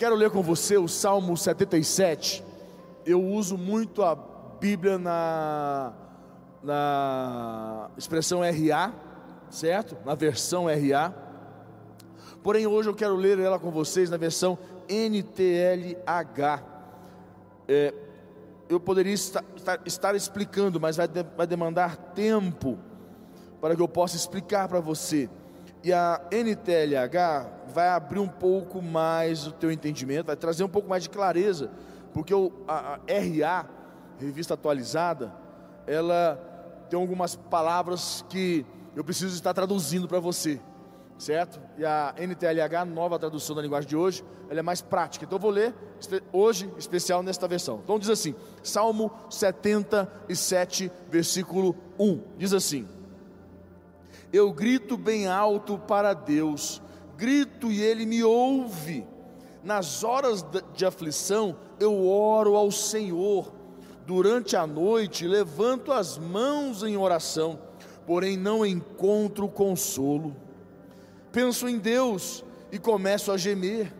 quero ler com você o Salmo 77. Eu uso muito a Bíblia na, na expressão RA, certo? Na versão RA. Porém, hoje eu quero ler ela com vocês na versão NTLH. É, eu poderia estar, estar, explicando, mas vai, de, vai demandar tempo para que eu possa explicar para você. E a NTLH vai abrir um pouco mais o teu entendimento, vai trazer um pouco mais de clareza, porque o, a, a RA, revista atualizada, ela tem algumas palavras que eu preciso estar traduzindo para você, certo? E a NTLH, nova tradução da linguagem de hoje, ela é mais prática. Então eu vou ler hoje, especial nesta versão. Então diz assim: Salmo 77, versículo 1. Diz assim: Eu grito bem alto para Deus grito e ele me ouve. Nas horas de aflição, eu oro ao Senhor. Durante a noite, levanto as mãos em oração, porém não encontro consolo. Penso em Deus e começo a gemer.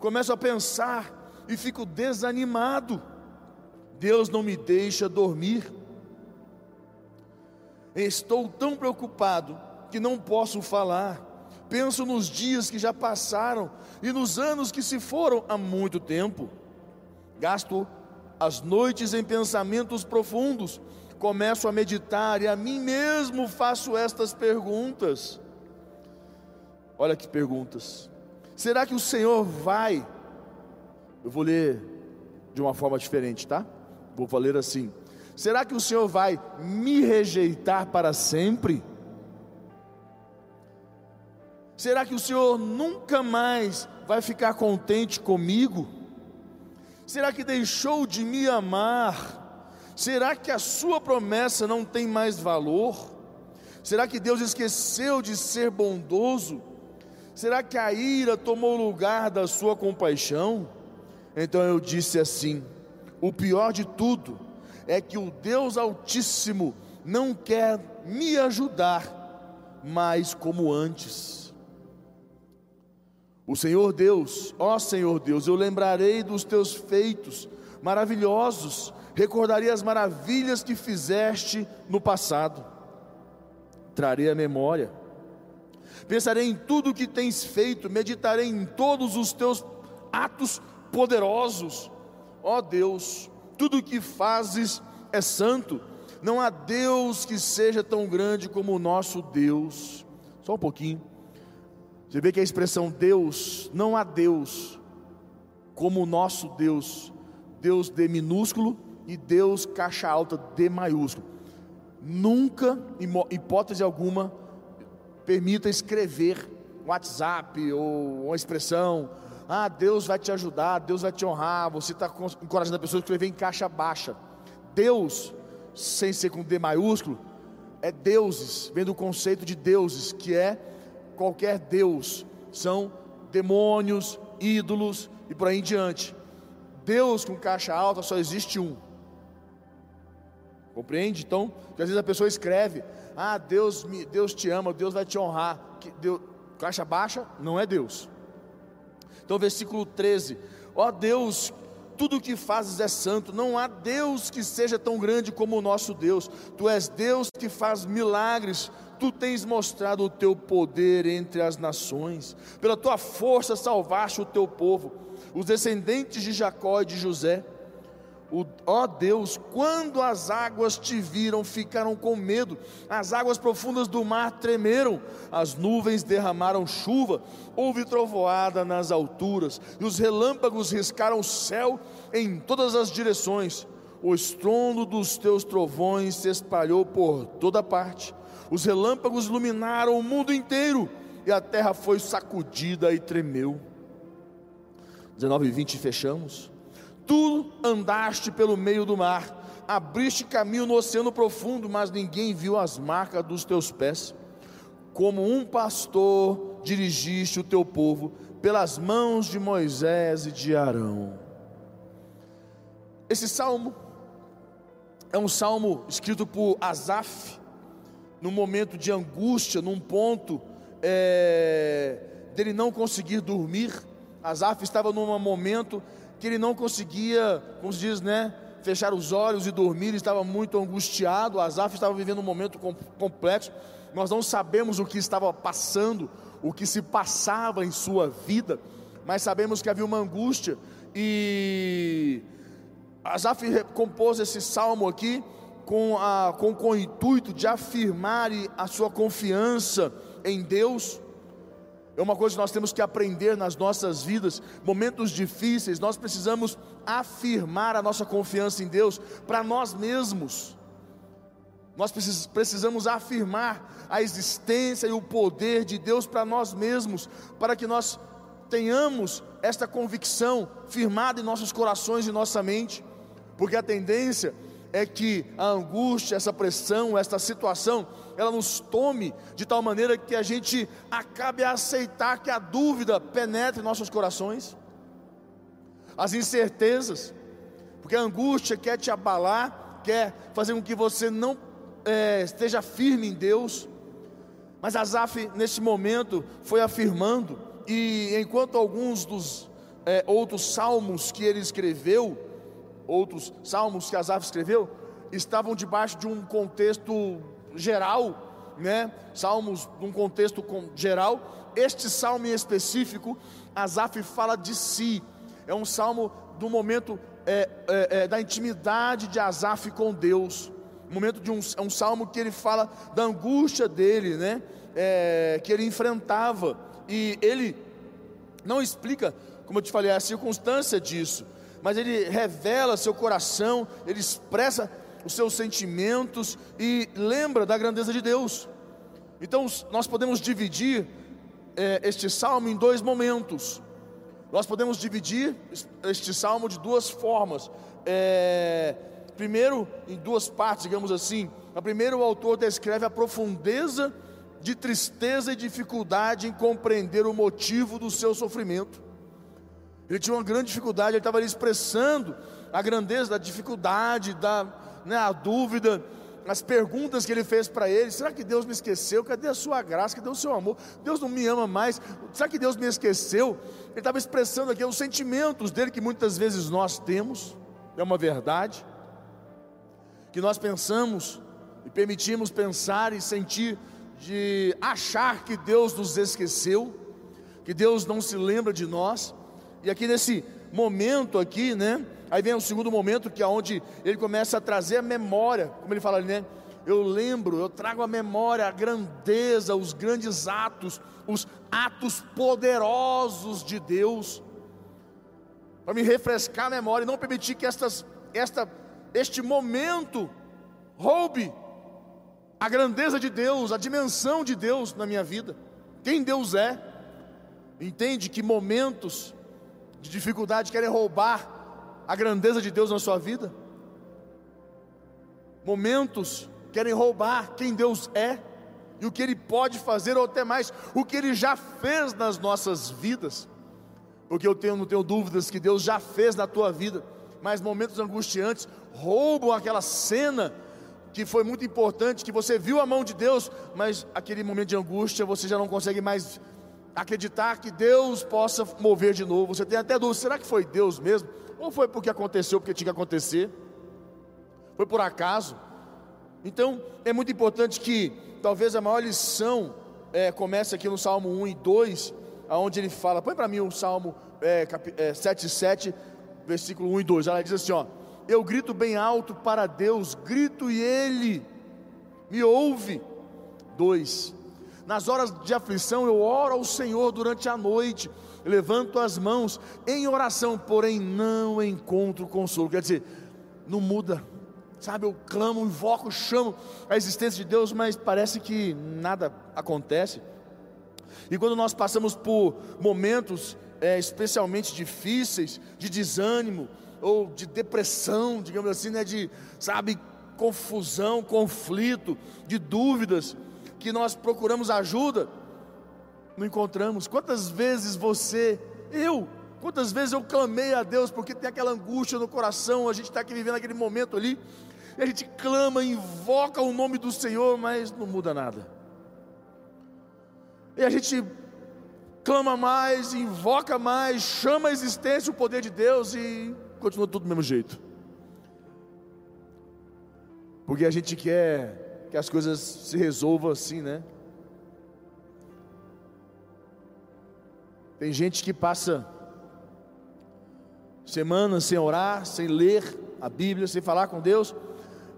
Começo a pensar e fico desanimado. Deus não me deixa dormir. Estou tão preocupado que não posso falar penso nos dias que já passaram e nos anos que se foram há muito tempo. Gasto as noites em pensamentos profundos, começo a meditar e a mim mesmo faço estas perguntas. Olha que perguntas. Será que o Senhor vai? Eu vou ler de uma forma diferente, tá? Vou ler assim: Será que o Senhor vai me rejeitar para sempre? Será que o Senhor nunca mais vai ficar contente comigo? Será que deixou de me amar? Será que a sua promessa não tem mais valor? Será que Deus esqueceu de ser bondoso? Será que a ira tomou lugar da sua compaixão? Então eu disse assim: o pior de tudo é que o Deus Altíssimo não quer me ajudar mais como antes. O Senhor Deus, ó Senhor Deus, eu lembrarei dos teus feitos maravilhosos, recordarei as maravilhas que fizeste no passado, trarei a memória, pensarei em tudo o que tens feito, meditarei em todos os teus atos poderosos, ó Deus, tudo o que fazes é santo, não há Deus que seja tão grande como o nosso Deus. Só um pouquinho. Você vê que a expressão Deus, não há Deus como o nosso Deus, Deus D minúsculo e Deus caixa alta D maiúsculo. Nunca, hipótese alguma, permita escrever WhatsApp ou uma expressão, ah, Deus vai te ajudar, Deus vai te honrar, você está encorajando a pessoa a escrever em caixa baixa. Deus, sem ser com D maiúsculo, é deuses, vem do conceito de deuses, que é qualquer Deus, são demônios, ídolos e por aí em diante. Deus com caixa alta só existe um. Compreende? Então, às vezes a pessoa escreve: Ah, Deus, me, Deus te ama, Deus vai te honrar. Que Deus, caixa baixa não é Deus. Então, versículo 13: Ó Deus, tudo o que fazes é santo, não há Deus que seja tão grande como o nosso Deus. Tu és Deus que faz milagres tu tens mostrado o teu poder entre as nações, pela tua força salvaste o teu povo, os descendentes de Jacó e de José. Ó Deus, quando as águas te viram, ficaram com medo, as águas profundas do mar tremeram, as nuvens derramaram chuva, houve trovoada nas alturas, e os relâmpagos riscaram o céu em todas as direções. O estrondo dos teus trovões se espalhou por toda parte, os relâmpagos iluminaram o mundo inteiro e a terra foi sacudida e tremeu. 19 e 20 fechamos. Tu andaste pelo meio do mar, abriste caminho no oceano profundo, mas ninguém viu as marcas dos teus pés. Como um pastor dirigiste o teu povo pelas mãos de Moisés e de Arão. Esse salmo é um salmo escrito por Asaf, num momento de angústia, num ponto é, dele não conseguir dormir, Asaf estava num momento que ele não conseguia, como se diz, né, fechar os olhos e dormir, ele estava muito angustiado. Asaf estava vivendo um momento complexo. Nós não sabemos o que estava passando, o que se passava em sua vida, mas sabemos que havia uma angústia e Asaf compôs esse salmo aqui com, a, com, com o intuito de afirmar a sua confiança em Deus. É uma coisa que nós temos que aprender nas nossas vidas, momentos difíceis, nós precisamos afirmar a nossa confiança em Deus para nós mesmos. Nós precisamos afirmar a existência e o poder de Deus para nós mesmos, para que nós tenhamos esta convicção firmada em nossos corações e nossa mente, porque a tendência é que a angústia, essa pressão, esta situação, ela nos tome de tal maneira que a gente acabe a aceitar que a dúvida penetre nossos corações, as incertezas, porque a angústia quer te abalar, quer fazer com que você não é, esteja firme em Deus. Mas Asaf, nesse momento, foi afirmando, e enquanto alguns dos é, outros salmos que ele escreveu, outros salmos que Asaf escreveu, estavam debaixo de um contexto geral, né? Salmos num contexto geral. Este salmo em específico, Asaf fala de si. É um salmo do momento é, é, é, da intimidade de Asaf com Deus. Momento de um, é um salmo que ele fala da angústia dele, né? É, que ele enfrentava. E ele não explica, como eu te falei, a circunstância disso, mas ele revela seu coração, ele expressa os seus sentimentos e lembra da grandeza de Deus. Então, nós podemos dividir é, este salmo em dois momentos. Nós podemos dividir este salmo de duas formas. É, primeiro, em duas partes, digamos assim. A primeira, o autor descreve a profundeza de tristeza e dificuldade em compreender o motivo do seu sofrimento. Ele tinha uma grande dificuldade, ele estava ali expressando a grandeza da dificuldade, da né, a dúvida, as perguntas que ele fez para ele: será que Deus me esqueceu? Cadê a sua graça? Cadê o seu amor? Deus não me ama mais? Será que Deus me esqueceu? Ele estava expressando aqui os sentimentos dele que muitas vezes nós temos, é uma verdade, que nós pensamos e permitimos pensar e sentir de achar que Deus nos esqueceu, que Deus não se lembra de nós. E aqui nesse momento aqui, né? Aí vem o segundo momento que é onde ele começa a trazer a memória, como ele fala ali, né? Eu lembro, eu trago a memória, a grandeza, os grandes atos, os atos poderosos de Deus, para me refrescar a memória e não permitir que estas, esta, este momento roube a grandeza de Deus, a dimensão de Deus na minha vida, quem Deus é. Entende que momentos de dificuldade querem roubar a grandeza de Deus na sua vida? Momentos querem roubar quem Deus é e o que Ele pode fazer, ou até mais, o que Ele já fez nas nossas vidas. Porque eu tenho, não tenho dúvidas que Deus já fez na tua vida, mas momentos angustiantes roubam aquela cena que foi muito importante, que você viu a mão de Deus, mas aquele momento de angústia você já não consegue mais acreditar que Deus possa mover de novo. Você tem até dúvida: será que foi Deus mesmo? Ou foi porque aconteceu, porque tinha que acontecer? Foi por acaso? Então, é muito importante que talvez a maior lição é, comece aqui no Salmo 1 e 2, aonde ele fala, põe para mim o Salmo é, cap, é, 7 7, versículo 1 e 2, ela diz assim, ó, eu grito bem alto para Deus, grito e Ele me ouve. 2. Nas horas de aflição eu oro ao Senhor durante a noite, levanto as mãos em oração, porém não encontro consolo. Quer dizer, não muda, sabe? Eu clamo, invoco, chamo a existência de Deus, mas parece que nada acontece. E quando nós passamos por momentos é, especialmente difíceis, de desânimo ou de depressão, digamos assim, né, de, sabe, confusão, conflito, de dúvidas, que nós procuramos ajuda, não encontramos. Quantas vezes você, eu, quantas vezes eu clamei a Deus porque tem aquela angústia no coração, a gente está aqui vivendo aquele momento ali, e a gente clama, invoca o nome do Senhor, mas não muda nada. E a gente clama mais, invoca mais, chama a existência o poder de Deus e continua tudo do mesmo jeito. Porque a gente quer que as coisas se resolvam assim, né? Tem gente que passa semanas sem orar, sem ler a Bíblia, sem falar com Deus,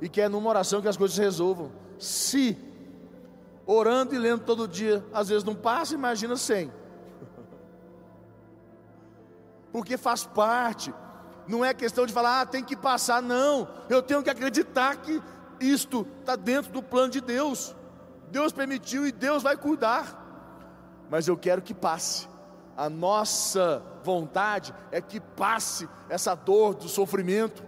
e quer numa oração que as coisas se resolvam. Se orando e lendo todo dia, às vezes não passa, imagina sem. Porque faz parte, não é questão de falar, ah, tem que passar, não. Eu tenho que acreditar que isto está dentro do plano de Deus. Deus permitiu e Deus vai cuidar. Mas eu quero que passe. A nossa vontade é que passe essa dor do sofrimento.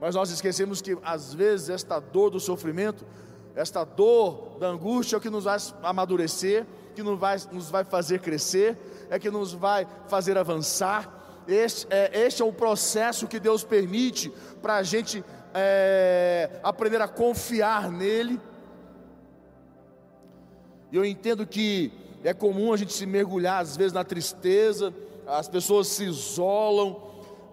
Mas nós esquecemos que às vezes esta dor do sofrimento, esta dor da angústia é o que nos vai amadurecer, que nos vai, nos vai fazer crescer, é que nos vai fazer avançar. Este é, este é o processo que Deus permite para a gente é, aprender a confiar nele. E eu entendo que é comum a gente se mergulhar às vezes na tristeza, as pessoas se isolam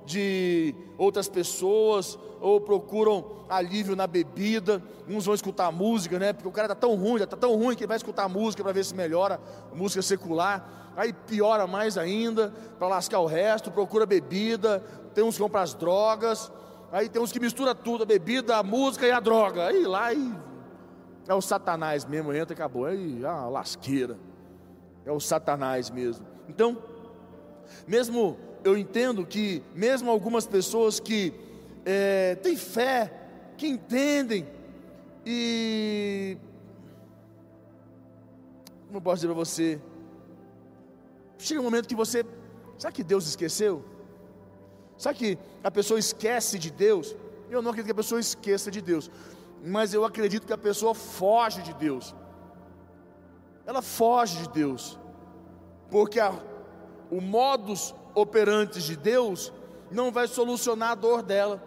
de outras pessoas ou procuram alívio na bebida. Uns vão escutar música, né? Porque o cara tá tão ruim, já tá tão ruim que vai escutar música para ver se melhora, música secular. Aí piora mais ainda para lascar o resto, procura bebida. Tem uns que vão para as drogas. Aí tem uns que mistura tudo, a bebida, a música e a droga. Aí lá aí, é o satanás mesmo, entra e acabou. Aí a lasqueira. É o satanás mesmo. Então, mesmo eu entendo que mesmo algumas pessoas que é, têm fé, que entendem e como posso dizer para você, chega um momento que você, será que Deus esqueceu? Sabe que a pessoa esquece de Deus? Eu não acredito que a pessoa esqueça de Deus, mas eu acredito que a pessoa foge de Deus. Ela foge de Deus, porque a, o modus operandi de Deus não vai solucionar a dor dela.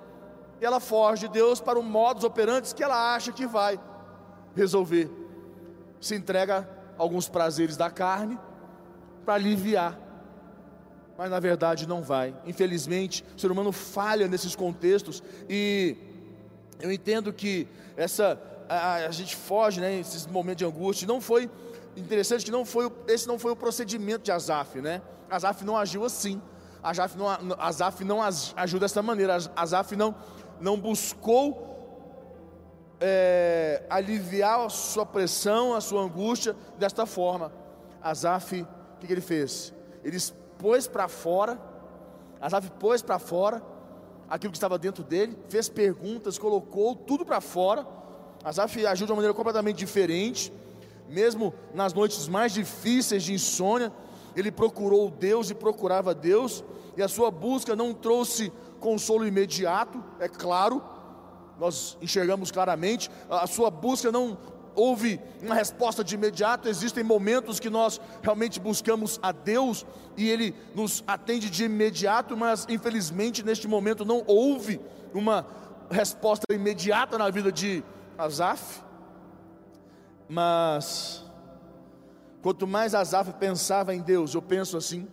E ela foge de Deus para o modus operandi que ela acha que vai resolver. Se entrega a alguns prazeres da carne para aliviar mas na verdade não vai. Infelizmente, o ser humano falha nesses contextos e eu entendo que essa a, a gente foge, né, esses momentos de angústia. Não foi interessante que não foi esse não foi o procedimento de Azaf, né? Azaf não agiu assim. Azaf não, Azaf não agiu dessa maneira. Azaf não não buscou é, aliviar a sua pressão, a sua angústia desta forma. Azaf, o que, que ele fez? Ele pôs para fora, Asaf pôs para fora aquilo que estava dentro dele, fez perguntas, colocou tudo para fora. Asaf agiu de uma maneira completamente diferente, mesmo nas noites mais difíceis de insônia, ele procurou Deus e procurava Deus, e a sua busca não trouxe consolo imediato, é claro, nós enxergamos claramente, a sua busca não houve uma resposta de imediato, existem momentos que nós realmente buscamos a Deus e Ele nos atende de imediato, mas infelizmente neste momento não houve uma resposta imediata na vida de Asaf. Mas quanto mais Asaf pensava em Deus, eu penso assim,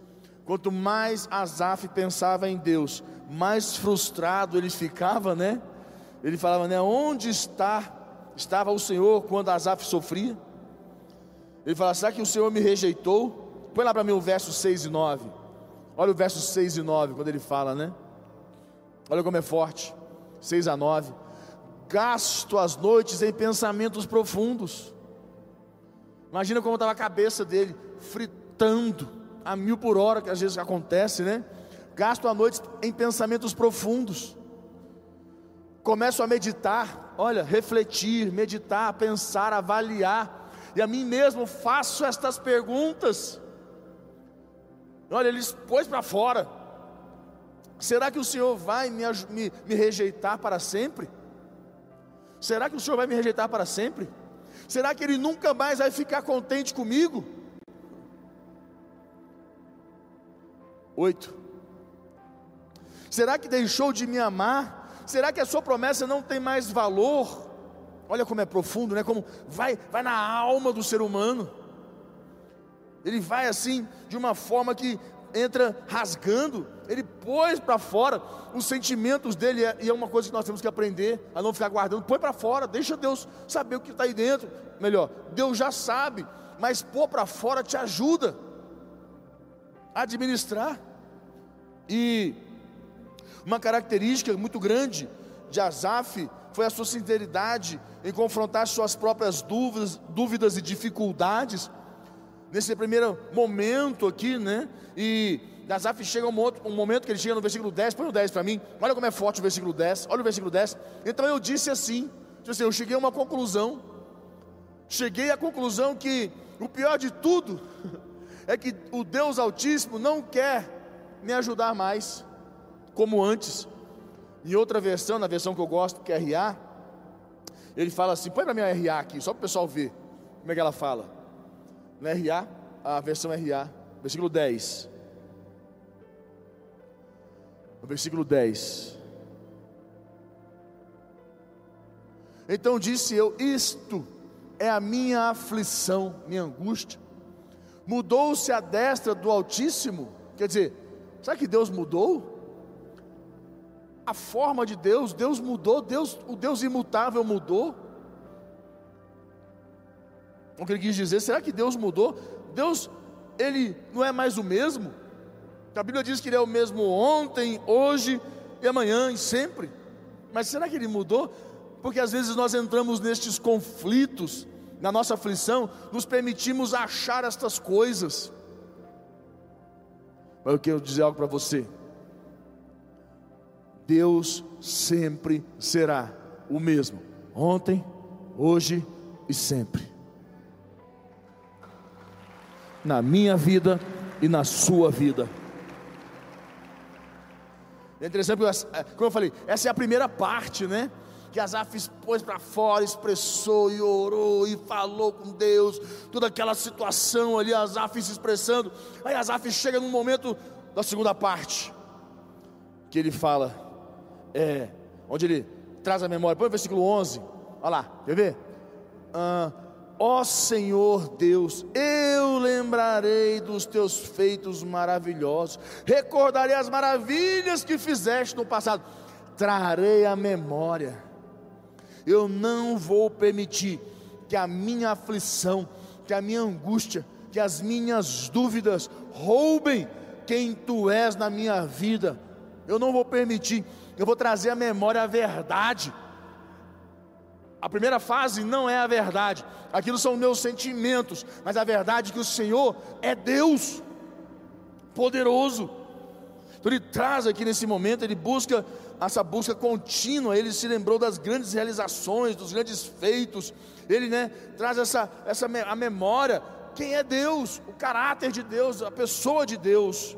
quanto mais Asaf pensava em Deus, mais frustrado ele ficava, né? Ele falava, né? Onde está estava o Senhor quando Asaf sofria? Ele fala: será que o Senhor me rejeitou? Põe lá para mim o verso 6 e 9. Olha o verso 6 e 9, quando ele fala, né? Olha como é forte. 6 a 9. Gasto as noites em pensamentos profundos. Imagina como estava a cabeça dele, fritando a mil por hora, que às vezes acontece, né? Gasto a noite em pensamentos profundos. Começo a meditar olha, refletir, meditar, pensar, avaliar, e a mim mesmo faço estas perguntas. Olha, ele pôs para fora. Será que o Senhor vai me, me, me rejeitar para sempre? Será que o Senhor vai me rejeitar para sempre? Será que Ele nunca mais vai ficar contente comigo? Oito. Será que deixou de me amar Será que a sua promessa não tem mais valor? Olha como é profundo, né? Como vai, vai na alma do ser humano. Ele vai assim, de uma forma que entra rasgando, ele pôs para fora os sentimentos dele, e é uma coisa que nós temos que aprender a não ficar guardando, põe para fora, deixa Deus saber o que está aí dentro. Melhor, Deus já sabe, mas pôr para fora te ajuda a administrar. E uma característica muito grande de Asaf foi a sua sinceridade em confrontar suas próprias dúvidas, dúvidas e dificuldades. Nesse primeiro momento aqui, né? E Asaf chega um, outro, um momento que ele chega no versículo 10, põe o 10 para mim, olha como é forte o versículo 10, olha o versículo 10. Então eu disse assim, assim eu cheguei a uma conclusão, cheguei à conclusão que o pior de tudo é que o Deus Altíssimo não quer me ajudar mais, como antes. Em outra versão, na versão que eu gosto, que é RA, ele fala assim: põe para mim a RA aqui, só para o pessoal ver como é que ela fala. Na RA, a versão RA, versículo 10. No versículo 10. Então disse eu: Isto é a minha aflição, minha angústia. Mudou-se a destra do Altíssimo? Quer dizer, será que Deus mudou? A forma de Deus, Deus mudou, Deus, o Deus imutável mudou. O que ele quis dizer, será que Deus mudou? Deus, ele não é mais o mesmo? A Bíblia diz que ele é o mesmo ontem, hoje e amanhã e sempre. Mas será que ele mudou? Porque às vezes nós entramos nestes conflitos, na nossa aflição, nos permitimos achar estas coisas. Mas eu quero dizer algo para você. Deus sempre será o mesmo, ontem, hoje e sempre. Na minha vida e na sua vida. É interessante, é, como eu falei, essa é a primeira parte, né? Que Asaf pôs para fora, expressou e orou e falou com Deus, toda aquela situação ali, Asaf se expressando. Aí Asaf chega no momento da segunda parte, que ele fala: é, onde ele traz a memória. Põe o versículo 11. Olha lá, quer ver? Ah, Ó Senhor Deus, eu lembrarei dos teus feitos maravilhosos, recordarei as maravilhas que fizeste no passado, trarei a memória. Eu não vou permitir que a minha aflição, que a minha angústia, que as minhas dúvidas roubem quem tu és na minha vida. Eu não vou permitir eu vou trazer à memória a verdade. A primeira fase não é a verdade, aquilo são meus sentimentos, mas a verdade é que o Senhor é Deus, poderoso. Então ele traz aqui nesse momento, ele busca essa busca contínua, ele se lembrou das grandes realizações, dos grandes feitos, ele né, traz essa, essa a memória, quem é Deus, o caráter de Deus, a pessoa de Deus.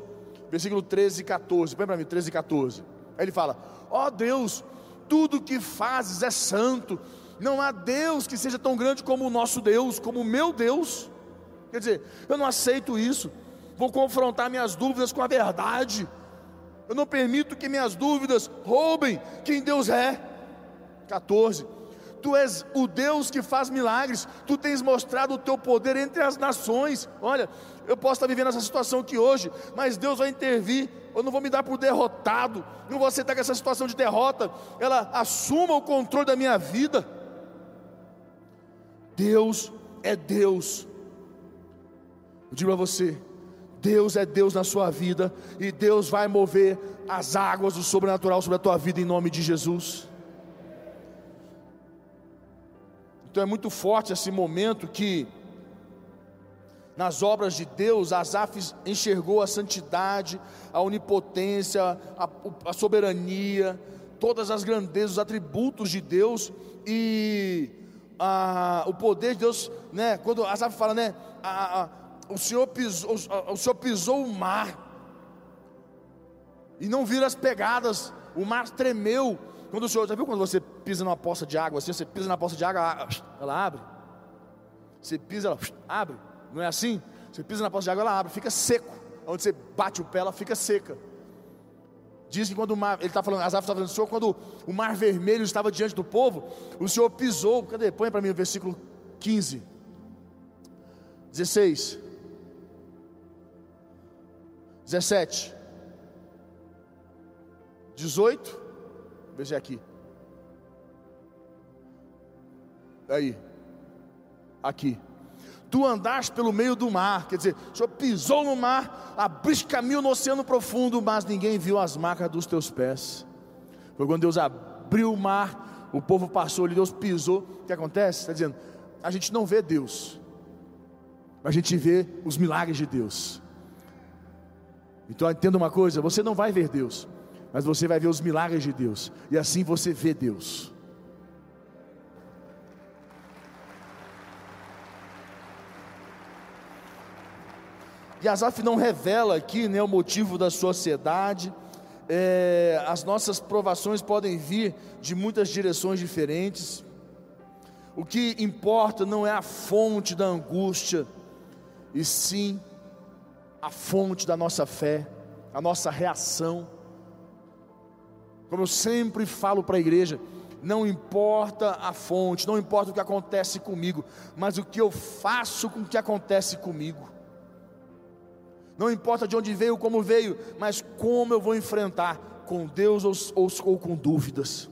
Versículo 13 e 14, põe para mim, 13 e 14. Aí ele fala: Ó oh Deus, tudo que fazes é santo, não há Deus que seja tão grande como o nosso Deus, como o meu Deus. Quer dizer, eu não aceito isso, vou confrontar minhas dúvidas com a verdade, eu não permito que minhas dúvidas roubem quem Deus é. 14. Tu és o Deus que faz milagres, tu tens mostrado o teu poder entre as nações. Olha, eu posso estar vivendo essa situação aqui hoje, mas Deus vai intervir. Eu não vou me dar por derrotado, não vou aceitar que essa situação de derrota ela assuma o controle da minha vida. Deus é Deus. Eu digo a você, Deus é Deus na sua vida e Deus vai mover as águas do sobrenatural sobre a tua vida em nome de Jesus. Então é muito forte esse momento que nas obras de Deus, Asaf enxergou a santidade, a onipotência, a, a soberania, todas as grandezas, os atributos de Deus e a, o poder de Deus, né? Quando Asaf fala, né? A, o, Senhor pisou, o, o Senhor pisou o mar e não viram as pegadas, o mar tremeu. Quando o Senhor, já viu quando você pisa numa poça de água assim? Você pisa na poça de água, ela abre. Você pisa, ela abre. Não é assim? Você pisa na poça de água, ela abre, fica seco. Onde você bate o pé, ela fica seca. Diz que quando o mar, ele está falando, Asaf está falando, Senhor, quando o mar vermelho estava diante do povo, o Senhor pisou, cadê? Põe para mim o versículo 15, 16. 17. 18. Veja aqui. Aí. Aqui. Tu andaste pelo meio do mar, quer dizer, o Senhor pisou no mar, abriste caminho no oceano profundo, mas ninguém viu as marcas dos teus pés. Foi quando Deus abriu o mar, o povo passou ali, Deus pisou. O que acontece? Está dizendo, a gente não vê Deus, mas a gente vê os milagres de Deus. Então entenda uma coisa: você não vai ver Deus, mas você vai ver os milagres de Deus, e assim você vê Deus. E Asaf não revela aqui né, o motivo da sociedade. É, as nossas provações podem vir de muitas direções diferentes. O que importa não é a fonte da angústia, e sim a fonte da nossa fé, a nossa reação. Como eu sempre falo para a igreja, não importa a fonte, não importa o que acontece comigo, mas o que eu faço com o que acontece comigo. Não importa de onde veio, como veio, mas como eu vou enfrentar, com Deus ou, ou, ou com dúvidas.